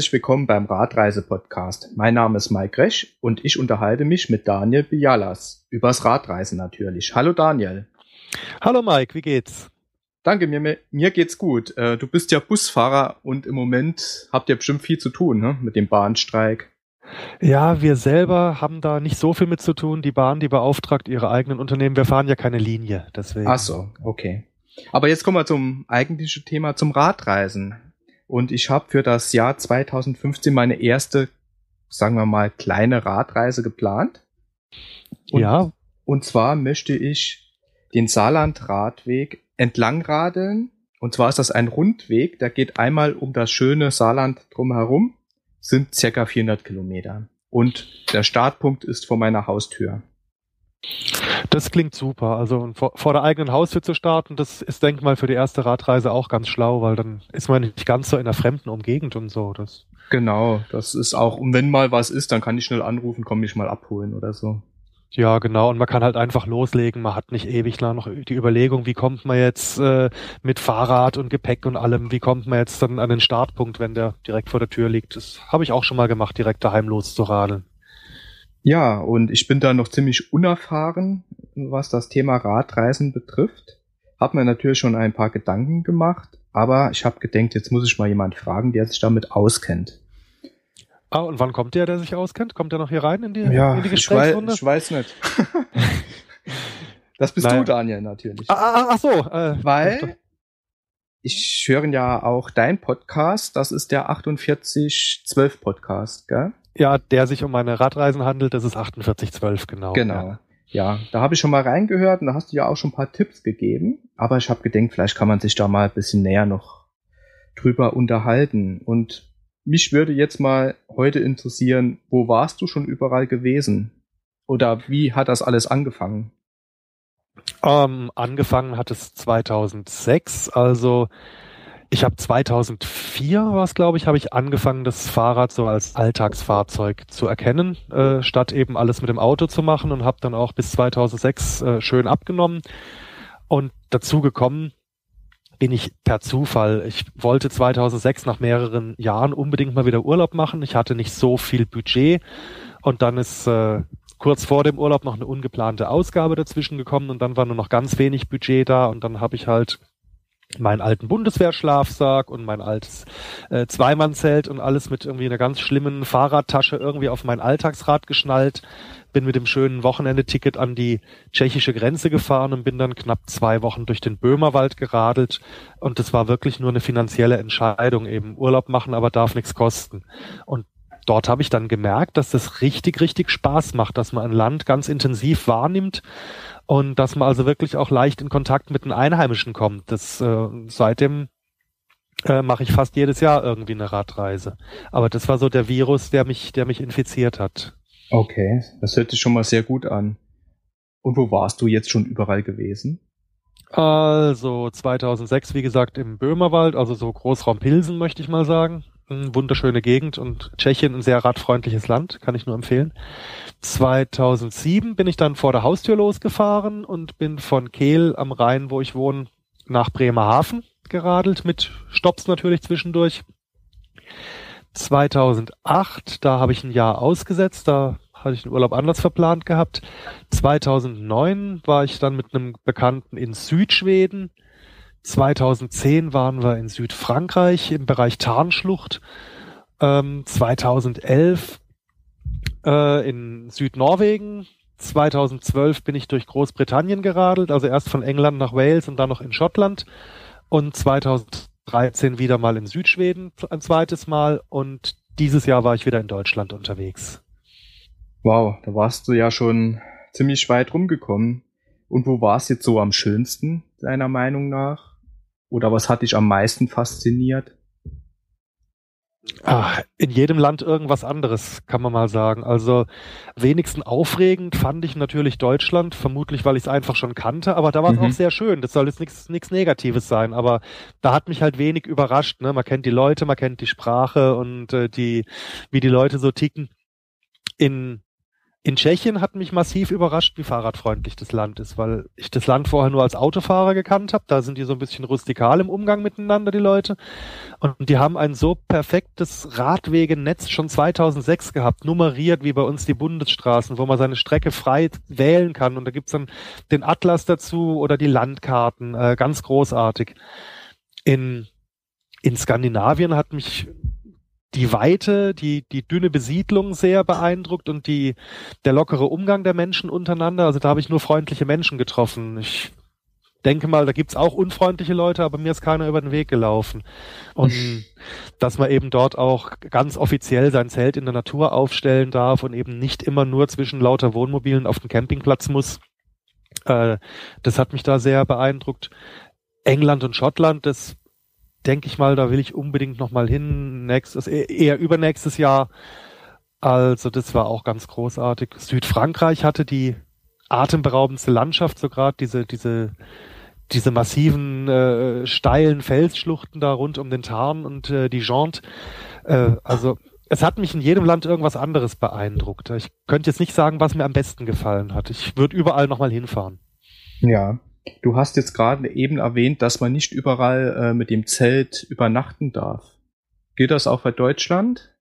herzlich willkommen beim Radreise-Podcast. Mein Name ist Mike Resch und ich unterhalte mich mit Daniel Bialas übers Radreisen natürlich. Hallo Daniel. Hallo Mike, wie geht's? Danke, mir, mir geht's gut. Äh, du bist ja Busfahrer und im Moment habt ihr bestimmt viel zu tun ne? mit dem Bahnstreik. Ja, wir selber haben da nicht so viel mit zu tun. Die Bahn, die beauftragt ihre eigenen Unternehmen. Wir fahren ja keine Linie, deswegen. Ach so, okay. Aber jetzt kommen wir zum eigentlichen Thema, zum Radreisen. Und ich habe für das Jahr 2015 meine erste, sagen wir mal, kleine Radreise geplant. Und, ja. Und zwar möchte ich den Saarland-Radweg entlang radeln. Und zwar ist das ein Rundweg, der geht einmal um das schöne Saarland drumherum, sind circa 400 Kilometer. Und der Startpunkt ist vor meiner Haustür. Das klingt super. Also vor, vor, der eigenen Haustür zu starten, das ist, denke ich mal, für die erste Radreise auch ganz schlau, weil dann ist man nicht ganz so in einer fremden Umgegend und so. Das genau, das ist auch, und wenn mal was ist, dann kann ich schnell anrufen, komm mich mal abholen oder so. Ja, genau. Und man kann halt einfach loslegen. Man hat nicht ewig lang noch die Überlegung, wie kommt man jetzt äh, mit Fahrrad und Gepäck und allem, wie kommt man jetzt dann an den Startpunkt, wenn der direkt vor der Tür liegt. Das habe ich auch schon mal gemacht, direkt daheim loszuradeln. Ja, und ich bin da noch ziemlich unerfahren, was das Thema Radreisen betrifft. Hab mir natürlich schon ein paar Gedanken gemacht, aber ich habe gedacht, jetzt muss ich mal jemand fragen, der sich damit auskennt. Ah, und wann kommt der, der sich auskennt? Kommt der noch hier rein in die, ja, in die Gesprächsrunde? Ich weiß, ich weiß nicht. das bist naja. du, Daniel, natürlich. Ah, ah, ach so. Äh, Weil ich höre ja auch dein Podcast, das ist der 4812 Podcast, gell? Ja, der sich um meine Radreisen handelt, das ist 4812, genau. Genau. Ja, ja da habe ich schon mal reingehört und da hast du ja auch schon ein paar Tipps gegeben, aber ich habe gedacht, vielleicht kann man sich da mal ein bisschen näher noch drüber unterhalten und mich würde jetzt mal heute interessieren, wo warst du schon überall gewesen? Oder wie hat das alles angefangen? Ähm, angefangen hat es 2006, also ich habe 2004 war es, glaube ich, habe ich angefangen, das Fahrrad so als Alltagsfahrzeug zu erkennen, äh, statt eben alles mit dem Auto zu machen und habe dann auch bis 2006 äh, schön abgenommen und dazu gekommen bin ich per Zufall. Ich wollte 2006 nach mehreren Jahren unbedingt mal wieder Urlaub machen. Ich hatte nicht so viel Budget und dann ist äh, kurz vor dem Urlaub noch eine ungeplante Ausgabe dazwischen gekommen und dann war nur noch ganz wenig Budget da und dann habe ich halt meinen alten Bundeswehrschlafsack und mein altes äh, Zweimannzelt und alles mit irgendwie einer ganz schlimmen Fahrradtasche irgendwie auf mein Alltagsrad geschnallt, bin mit dem schönen Wochenendeticket an die tschechische Grenze gefahren und bin dann knapp zwei Wochen durch den Böhmerwald geradelt und das war wirklich nur eine finanzielle Entscheidung, eben Urlaub machen, aber darf nichts kosten. Und dort habe ich dann gemerkt, dass das richtig, richtig Spaß macht, dass man ein Land ganz intensiv wahrnimmt und dass man also wirklich auch leicht in Kontakt mit den Einheimischen kommt. Das äh, seitdem äh, mache ich fast jedes Jahr irgendwie eine Radreise. Aber das war so der Virus, der mich, der mich infiziert hat. Okay, das hört sich schon mal sehr gut an. Und wo warst du jetzt schon überall gewesen? Also 2006, wie gesagt, im Böhmerwald, also so Großraum Pilsen möchte ich mal sagen wunderschöne Gegend und Tschechien ein sehr radfreundliches Land, kann ich nur empfehlen. 2007 bin ich dann vor der Haustür losgefahren und bin von Kehl am Rhein, wo ich wohne, nach Bremerhaven geradelt, mit Stops natürlich zwischendurch. 2008, da habe ich ein Jahr ausgesetzt, da hatte ich den Urlaub anders verplant gehabt. 2009 war ich dann mit einem Bekannten in Südschweden 2010 waren wir in Südfrankreich im Bereich Tarnschlucht. Ähm, 2011 äh, in Südnorwegen. 2012 bin ich durch Großbritannien geradelt, also erst von England nach Wales und dann noch in Schottland. Und 2013 wieder mal in Südschweden ein zweites Mal. Und dieses Jahr war ich wieder in Deutschland unterwegs. Wow, da warst du ja schon ziemlich weit rumgekommen. Und wo war es jetzt so am schönsten, deiner Meinung nach? Oder was hat dich am meisten fasziniert? Ach, in jedem Land irgendwas anderes, kann man mal sagen. Also wenigsten aufregend fand ich natürlich Deutschland, vermutlich weil ich es einfach schon kannte, aber da war es mhm. auch sehr schön. Das soll jetzt nichts Negatives sein, aber da hat mich halt wenig überrascht. Ne? Man kennt die Leute, man kennt die Sprache und äh, die, wie die Leute so ticken. In In Tschechien hat mich massiv überrascht, wie fahrradfreundlich das Land ist, weil ich das Land vorher nur als Autofahrer gekannt habe. Da sind die so ein bisschen rustikal im Umgang miteinander, die Leute. Und die haben ein so perfektes Radwegenetz schon 2006 gehabt, nummeriert wie bei uns die Bundesstraßen, wo man seine Strecke frei wählen kann. Und da gibt's dann den Atlas dazu oder die Landkarten. Äh, ganz großartig. In, in Skandinavien hat mich die Weite, die, die dünne Besiedlung sehr beeindruckt und die, der lockere Umgang der Menschen untereinander. Also da habe ich nur freundliche Menschen getroffen. Ich denke mal, da gibt's auch unfreundliche Leute, aber mir ist keiner über den Weg gelaufen. Und dass man eben dort auch ganz offiziell sein Zelt in der Natur aufstellen darf und eben nicht immer nur zwischen lauter Wohnmobilen auf dem Campingplatz muss, äh, das hat mich da sehr beeindruckt. England und Schottland, das denke ich mal, da will ich unbedingt noch mal hin. Nächstes, e-, eher übernächstes Jahr. Also das war auch ganz großartig. Südfrankreich hatte die atemberaubendste Landschaft so gerade, diese, diese, diese massiven äh, steilen Felsschluchten da rund um den Tarn und äh, die Jante. Äh, also es hat mich in jedem Land irgendwas anderes beeindruckt. Ich könnte jetzt nicht sagen, was mir am besten gefallen hat. Ich würde überall nochmal hinfahren. Ja, Du hast jetzt gerade eben erwähnt, dass man nicht überall äh, mit dem Zelt übernachten darf. Gilt das auch bei Deutschland?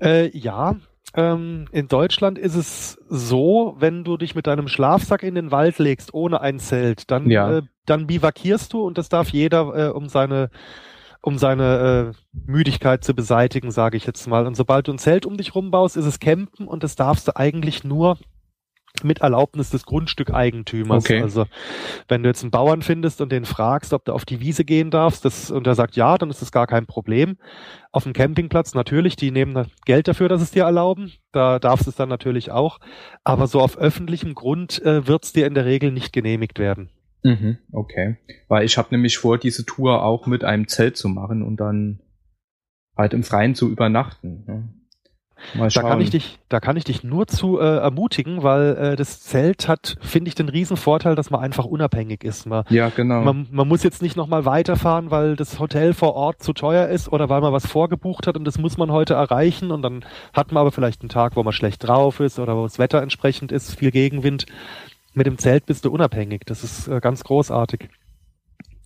Äh, ja, ähm, in Deutschland ist es so, wenn du dich mit deinem Schlafsack in den Wald legst ohne ein Zelt, dann, ja. äh, dann bivakierst du und das darf jeder, äh, um seine um seine äh, Müdigkeit zu beseitigen, sage ich jetzt mal. Und sobald du ein Zelt um dich rumbaust, ist es Campen und das darfst du eigentlich nur mit Erlaubnis des Grundstückeigentümers. Okay. Also wenn du jetzt einen Bauern findest und den fragst, ob du auf die Wiese gehen darfst, das, und er sagt ja, dann ist das gar kein Problem. Auf dem Campingplatz natürlich, die nehmen Geld dafür, dass es dir erlauben. Da darfst du es dann natürlich auch. Aber so auf öffentlichem Grund äh, wird es dir in der Regel nicht genehmigt werden. Mhm, okay. Weil ich habe nämlich vor, diese Tour auch mit einem Zelt zu machen und dann halt im Freien zu übernachten. Ne? Da kann ich dich, da kann ich dich nur zu äh, ermutigen, weil äh, das Zelt hat, finde ich, den riesen Vorteil, dass man einfach unabhängig ist. Man, ja, genau. Man, man muss jetzt nicht nochmal weiterfahren, weil das Hotel vor Ort zu teuer ist oder weil man was vorgebucht hat und das muss man heute erreichen und dann hat man aber vielleicht einen Tag, wo man schlecht drauf ist oder wo das Wetter entsprechend ist, viel Gegenwind. Mit dem Zelt bist du unabhängig. Das ist äh, ganz großartig.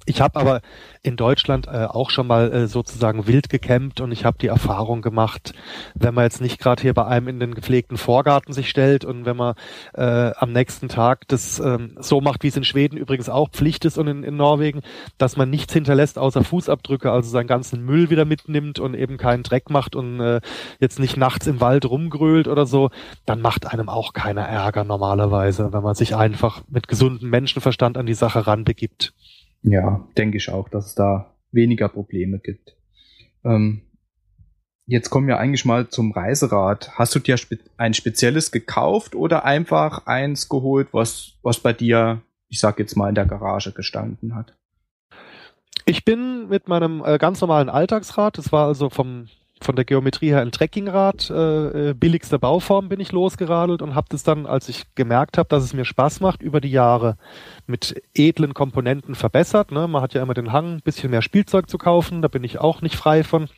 Ich habe aber in Deutschland äh, auch schon mal äh, sozusagen wild gecampt und ich habe die Erfahrung gemacht, wenn man jetzt nicht gerade hier bei einem in den gepflegten Vorgarten sich stellt und wenn man äh, am nächsten Tag das ähm, so macht, wie es in Schweden übrigens auch Pflicht ist und in, in Norwegen, dass man nichts hinterlässt außer Fußabdrücke, also seinen ganzen Müll wieder mitnimmt und eben keinen Dreck macht und äh, jetzt nicht nachts im Wald rumgrölt oder so, dann macht einem auch keiner Ärger normalerweise, wenn man sich einfach mit gesundem Menschenverstand an die Sache ranbegibt. Ja, denke ich auch, dass es da weniger Probleme gibt. Ähm, jetzt kommen wir eigentlich mal zum Reiserad. Hast du dir ein spezielles gekauft oder einfach eins geholt, was, was bei dir, ich sag jetzt mal, in der Garage gestanden hat? Ich bin mit meinem äh, ganz normalen Alltagsrad, das war also vom von der Geometrie her ein Trekkingrad, äh, äh, billigste Bauform bin ich losgeradelt und habe das dann, als ich gemerkt habe, dass es mir Spaß macht, über die Jahre mit edlen Komponenten verbessert. Ne? Man hat ja immer den Hang, ein bisschen mehr Spielzeug zu kaufen, da bin ich auch nicht frei von.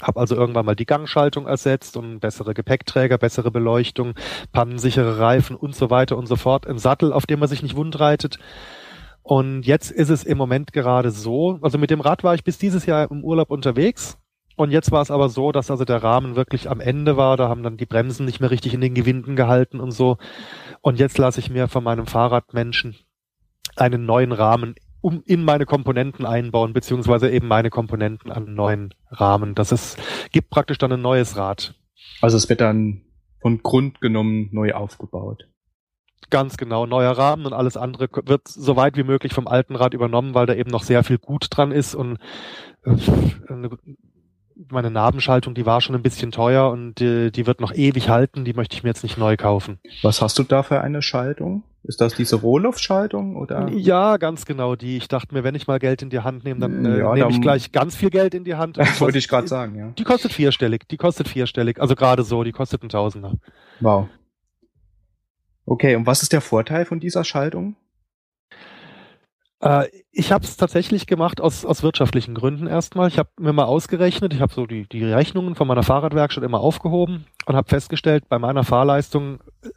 Hab also irgendwann mal die Gangschaltung ersetzt und bessere Gepäckträger, bessere Beleuchtung, pannensichere Reifen und so weiter und so fort. Ein Sattel, auf dem man sich nicht wundreitet. Und jetzt ist es im Moment gerade so, also mit dem Rad war ich bis dieses Jahr im Urlaub unterwegs und jetzt war es aber so, dass also der Rahmen wirklich am Ende war. Da haben dann die Bremsen nicht mehr richtig in den Gewinden gehalten und so. Und jetzt lasse ich mir von meinem Fahrradmenschen einen neuen Rahmen um in meine Komponenten einbauen, beziehungsweise eben meine Komponenten an neuen Rahmen. Das ist, gibt praktisch dann ein neues Rad. Also es wird dann von Grund genommen neu aufgebaut. Ganz genau, neuer Rahmen und alles andere wird so weit wie möglich vom alten Rad übernommen, weil da eben noch sehr viel gut dran ist und äh, meine Nabenschaltung, die war schon ein bisschen teuer und die, die wird noch ewig halten, die möchte ich mir jetzt nicht neu kaufen. Was hast du da für eine Schaltung? Ist das diese Rohluftschaltung oder? Ja, ganz genau die. Ich dachte mir, wenn ich mal Geld in die Hand nehme, dann äh, ja, nehme ich gleich ganz viel Geld in die Hand. Wollte ich gerade sagen, ja. Die kostet vierstellig, die kostet vierstellig, also gerade so, die kostet ein Tausender. Wow. Okay, und was ist der Vorteil von dieser Schaltung? Äh, ich habe es tatsächlich gemacht aus, aus wirtschaftlichen Gründen erstmal. Ich habe mir mal ausgerechnet, ich habe so die, die Rechnungen von meiner Fahrradwerkstatt immer aufgehoben und habe festgestellt, bei meiner Fahrleistung äh,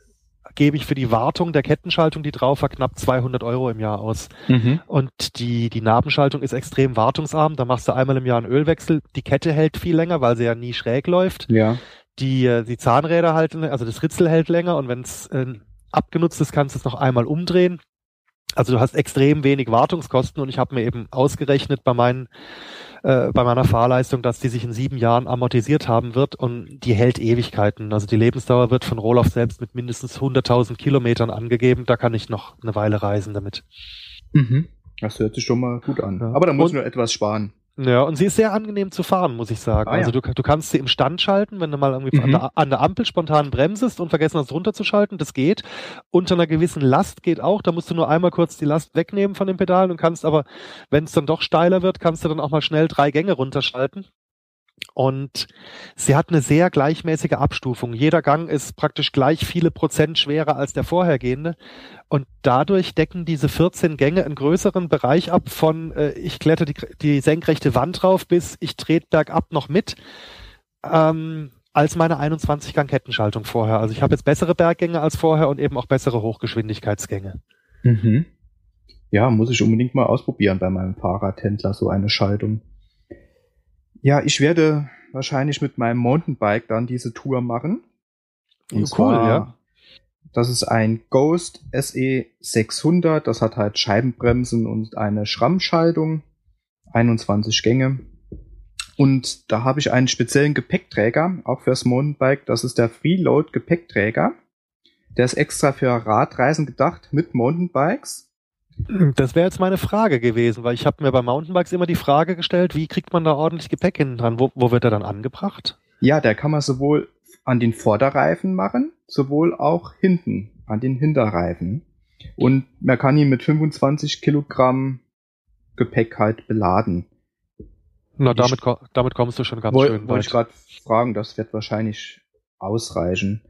gebe ich für die Wartung der Kettenschaltung, die drauf war, knapp 200 Euro im Jahr aus. Mhm. Und die, die Nabenschaltung ist extrem wartungsarm. Da machst du einmal im Jahr einen Ölwechsel. Die Kette hält viel länger, weil sie ja nie schräg läuft. Ja. Die, äh, die Zahnräder halten, also das Ritzel hält länger und wenn es äh, abgenutzt ist, kannst du es noch einmal umdrehen. Also du hast extrem wenig Wartungskosten und ich habe mir eben ausgerechnet bei meinen äh, bei meiner Fahrleistung, dass die sich in sieben Jahren amortisiert haben wird und die hält Ewigkeiten. Also die Lebensdauer wird von Rohloff selbst mit mindestens 100.000 Kilometern angegeben. Da kann ich noch eine Weile reisen damit. Mhm. Das hört sich schon mal gut an. Ja. Aber da muss nur etwas sparen. Ja, und sie ist sehr angenehm zu fahren, muss ich sagen. Ah, also ja. du, du kannst sie im Stand schalten, wenn du mal irgendwie mhm. an, der, an, der, Ampel spontan bremsest und vergessen hast runterzuschalten, das geht. Unter einer gewissen Last geht auch, da musst du nur einmal kurz die Last wegnehmen von den Pedalen und kannst aber, wenn es dann doch steiler wird, kannst du dann auch mal schnell drei Gänge runterschalten. Und sie hat eine sehr gleichmäßige Abstufung. Jeder Gang ist praktisch gleich viele Prozent schwerer als der vorhergehende. Und dadurch decken diese 14 Gänge einen größeren Bereich ab von äh, ich kletter die, die senkrechte Wand drauf bis ich trete bergab noch mit. Ähm, als meine 21 Gang Kettenschaltung vorher. Also ich habe jetzt bessere Berggänge als vorher und eben auch bessere Hochgeschwindigkeitsgänge. Mhm. Ja, muss ich unbedingt mal ausprobieren bei meinem Fahrradhändler so eine Schaltung. Ja, ich werde wahrscheinlich mit meinem Mountainbike dann diese Tour machen. Und cool, zwar, ja. Das ist ein Ghost SE 600. Das hat halt Scheibenbremsen und eine Schrammschaltung. 21 Gänge. Und da habe ich einen speziellen Gepäckträger, auch fürs Mountainbike. Das ist der Freeload Gepäckträger. Der ist extra für Radreisen gedacht mit Mountainbikes. Das wäre jetzt meine Frage gewesen, weil ich habe mir bei Mountainbikes immer die Frage gestellt, wie kriegt man da ordentlich Gepäck hinten dran? Wo, wo wird er dann angebracht? Ja, der kann man sowohl an den Vorderreifen machen, sowohl auch hinten an den Hinterreifen. Und man kann ihn mit 25 Kilogramm Gepäck halt beladen. Na, damit, damit kommst du schon ganz woll, schön weit. Wollte ich gerade fragen, das wird wahrscheinlich ausreichen.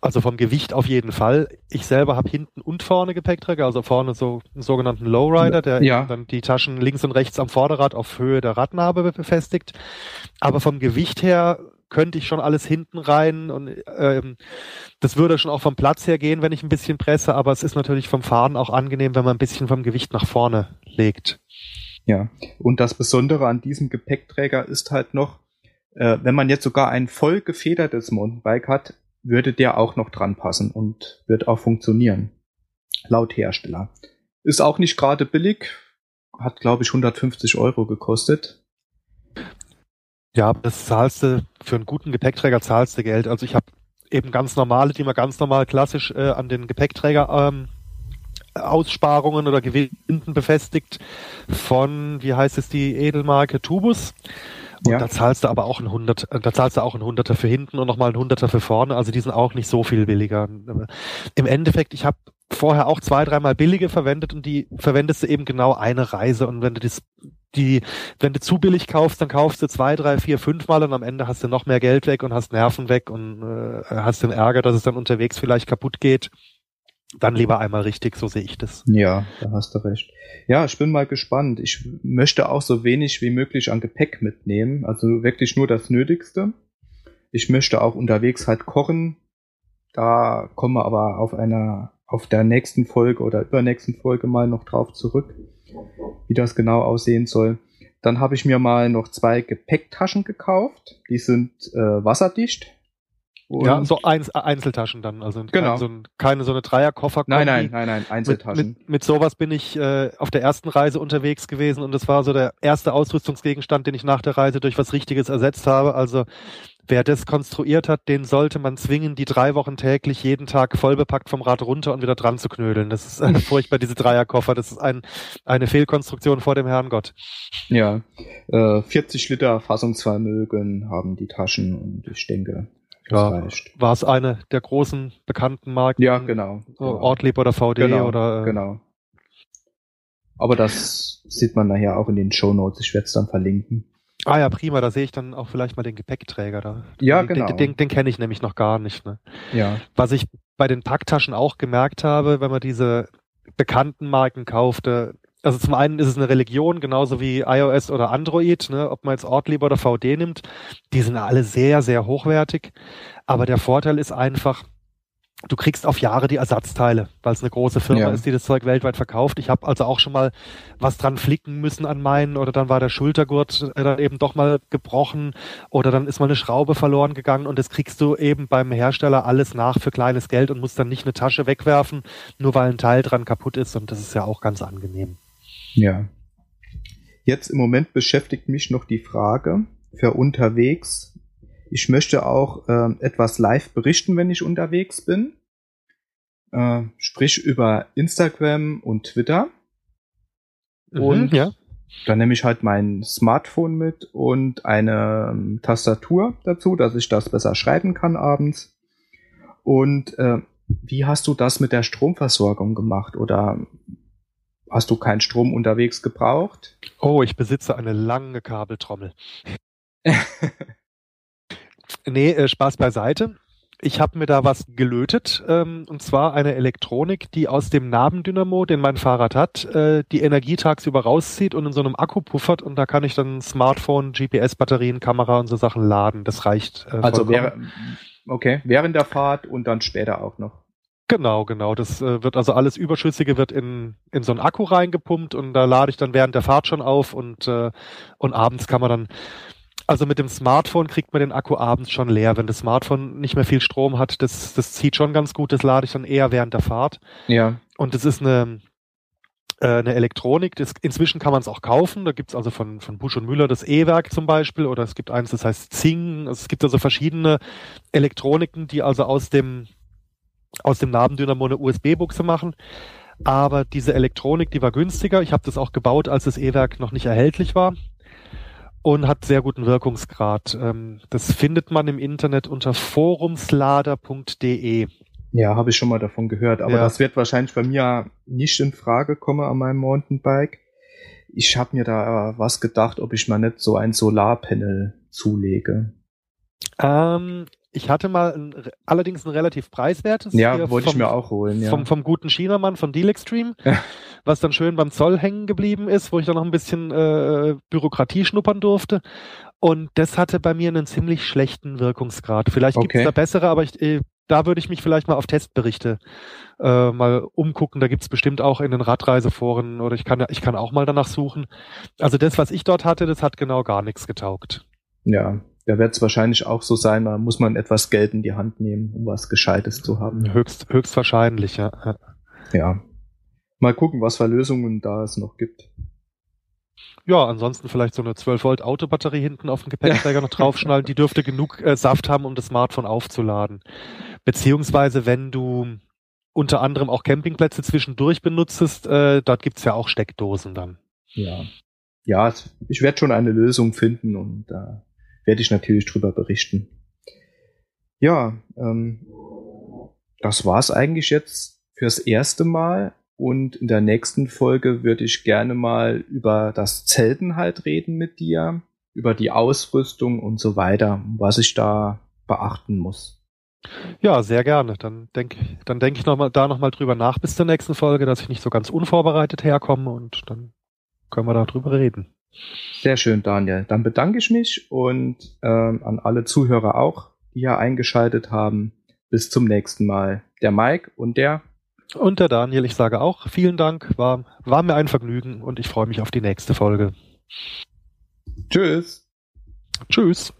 Also vom Gewicht auf jeden Fall. Ich selber habe hinten und vorne Gepäckträger, also vorne so einen sogenannten Lowrider, der ja. dann die Taschen links und rechts am Vorderrad auf Höhe der Radnabe befestigt. Aber vom Gewicht her könnte ich schon alles hinten rein und ähm, das würde schon auch vom Platz her gehen, wenn ich ein bisschen presse, aber es ist natürlich vom Fahren auch angenehm, wenn man ein bisschen vom Gewicht nach vorne legt. Ja, und das Besondere an diesem Gepäckträger ist halt noch, äh, wenn man jetzt sogar ein voll gefedertes Mountainbike hat, würde der auch noch dran passen und wird auch funktionieren. Laut Hersteller. Ist auch nicht gerade billig. Hat, glaube ich, 150 Euro gekostet. Ja, das zahlst du, für einen guten Gepäckträger zahlst du Geld. Also ich habe eben ganz normale, die man ganz normal klassisch äh, an den Gepäckträger ähm, Aussparungen oder Gewinden befestigt von, wie heißt es, die Edelmarke Tubus. Und ja. da zahlst du aber auch ein Hundert, da zahlst du auch ein Hunderter für hinten und nochmal ein Hunderter für vorne. Also die sind auch nicht so viel billiger. Im Endeffekt, ich habe vorher auch zwei, dreimal billige verwendet und die verwendest du eben genau eine Reise. Und wenn du das, die, wenn du zu billig kaufst, dann kaufst du zwei, drei, vier, fünf Mal und am Ende hast du noch mehr Geld weg und hast Nerven weg und äh, hast den Ärger, dass es dann unterwegs vielleicht kaputt geht dann lieber einmal richtig, so sehe ich das. Ja, da hast du recht. Ja, ich bin mal gespannt. Ich möchte auch so wenig wie möglich an Gepäck mitnehmen, also wirklich nur das Nötigste. Ich möchte auch unterwegs halt kochen. Da kommen wir aber auf einer, auf der nächsten Folge oder übernächsten Folge mal noch drauf zurück, wie das genau aussehen soll. Dann habe ich mir mal noch zwei Gepäcktaschen gekauft. Die sind äh, wasserdicht. Und ja, so Einz Einzeltaschen dann, also genau. so ein, keine so eine Dreierkoffer. Nein, nein, nein, nein, Einzeltaschen. Mit, mit, mit sowas bin ich äh, auf der ersten Reise unterwegs gewesen und das war so der erste Ausrüstungsgegenstand, den ich nach der Reise durch was Richtiges ersetzt habe. Also wer das konstruiert hat, den sollte man zwingen, die drei Wochen täglich jeden Tag vollbepackt vom Rad runter und wieder dran zu knödeln. Das ist äh, furchtbar, diese Dreierkoffer. Das ist ein, eine Fehlkonstruktion vor dem Herrn Gott. Ja, äh, 40 Liter Fassungsvermögen haben die Taschen und ich denke, ja, war es eine der großen bekannten Marken? Ja, genau. genau. Ortlieb oder VD genau, oder. Äh, genau. Aber das sieht man nachher auch in den Show Notes. Ich werde es dann verlinken. Ah ja, prima. Da sehe ich dann auch vielleicht mal den Gepäckträger da. Ja, den, genau. Den, den, den kenne ich nämlich noch gar nicht. Ne? Ja. Was ich bei den Packtaschen auch gemerkt habe, wenn man diese bekannten Marken kauft, äh, also zum einen ist es eine Religion, genauso wie iOS oder Android, ne, ob man jetzt Ortlieb oder VD nimmt, die sind alle sehr, sehr hochwertig. Aber der Vorteil ist einfach, du kriegst auf Jahre die Ersatzteile, weil es eine große Firma ja. ist, die das Zeug weltweit verkauft. Ich habe also auch schon mal was dran flicken müssen an meinen oder dann war der Schultergurt äh, dann eben doch mal gebrochen oder dann ist mal eine Schraube verloren gegangen und das kriegst du eben beim Hersteller alles nach für kleines Geld und musst dann nicht eine Tasche wegwerfen, nur weil ein Teil dran kaputt ist und das ist ja auch ganz angenehm. Ja. Jetzt im Moment beschäftigt mich noch die Frage für unterwegs. Ich möchte auch äh, etwas live berichten, wenn ich unterwegs bin. Äh, sprich über Instagram und Twitter. Mhm, und ja. dann nehme ich halt mein Smartphone mit und eine ähm, Tastatur dazu, dass ich das besser schreiben kann abends. Und äh, wie hast du das mit der Stromversorgung gemacht? Oder Hast du keinen Strom unterwegs gebraucht? Oh, ich besitze eine lange Kabeltrommel. nee, äh, Spaß beiseite. Ich habe mir da was gelötet, ähm, und zwar eine Elektronik, die aus dem Nabendynamo, den mein Fahrrad hat, äh, die Energie tagsüber rauszieht und in so einem Akku puffert und da kann ich dann Smartphone, GPS-Batterien, Kamera und so Sachen laden. Das reicht. Äh, also wäre, okay, während der Fahrt und dann später auch noch. Genau, genau. Das äh, wird also alles Überschüssige wird in, in so einen Akku reingepumpt und da lade ich dann während der Fahrt schon auf und, äh, und abends kann man dann, also mit dem Smartphone kriegt man den Akku abends schon leer. Wenn das Smartphone nicht mehr viel Strom hat, das, das zieht schon ganz gut, das lade ich dann eher während der Fahrt. Ja. Und das ist eine, äh, eine Elektronik. Das, inzwischen kann man es auch kaufen. Da gibt's also von, von Busch und Müller das E-Werk zum Beispiel oder es gibt eins, das heißt Zing. Es gibt also verschiedene Elektroniken, die also aus dem aus dem Nabendynamo eine USB-Buchse machen. Aber diese Elektronik, die war günstiger. Ich habe das auch gebaut, als das E-Werk noch nicht erhältlich war und hat sehr guten Wirkungsgrad. Ähm, das findet man im Internet unter forumslader.de. Ja, habe ich schon mal davon gehört, aber ja. das wird wahrscheinlich bei mir nicht in Frage kommen an meinem Mountainbike. Ich habe mir da was gedacht, ob ich mal nicht so ein Solarpanel zulege. Ähm, ich hatte mal ein, allerdings ein relativ preiswertes. Ja, wollte ich mir auch holen. Ja. Vom, vom guten Chinamann von Deal Extreme, ja. was dann schön beim Zoll hängen geblieben ist, wo ich dann noch ein bisschen äh, Bürokratie schnuppern durfte. Und das hatte bei mir einen ziemlich schlechten Wirkungsgrad. Vielleicht gibt es da bessere, aber ich, äh, da würde ich mich vielleicht mal auf Testberichte äh, mal umgucken. Da gibt es bestimmt auch in den Radreiseforen oder ich kann, ich kann auch mal danach suchen. Also das, was ich dort hatte, das hat genau gar nichts getaugt. Ja, da wird es wahrscheinlich auch so sein, da muss man etwas Geld in die Hand nehmen, um was Gescheites zu haben. Höchst, höchstwahrscheinlich, ja. Ja. Mal gucken, was für Lösungen da es noch gibt. Ja, ansonsten vielleicht so eine 12 Volt Autobatterie hinten auf den Gepäckträger noch draufschnallen. Die dürfte genug äh, Saft haben, um das Smartphone aufzuladen. Beziehungsweise, wenn du unter anderem auch Campingplätze zwischendurch benutzt, äh, dort gibt's ja auch Steckdosen dann. Ja. Ja, ich werde schon eine Lösung finden und äh, werde ich natürlich drüber berichten. Ja, ähm, das war's eigentlich jetzt fürs erste Mal. Und in der nächsten Folge würde ich gerne mal über das Zelten halt reden mit dir, über die Ausrüstung und so weiter, was ich da beachten muss. Ja, sehr gerne. Dann denke dann denk ich noch mal, da nochmal drüber nach bis zur nächsten Folge, dass ich nicht so ganz unvorbereitet herkomme und dann können wir darüber reden. Sehr schön, Daniel. Dann bedanke ich mich und ähm, an alle Zuhörer auch, die hier eingeschaltet haben. Bis zum nächsten Mal. Der Mike und der. Und der Daniel, ich sage auch vielen Dank. War, war mir ein Vergnügen und ich freue mich auf die nächste Folge. Tschüss. Tschüss.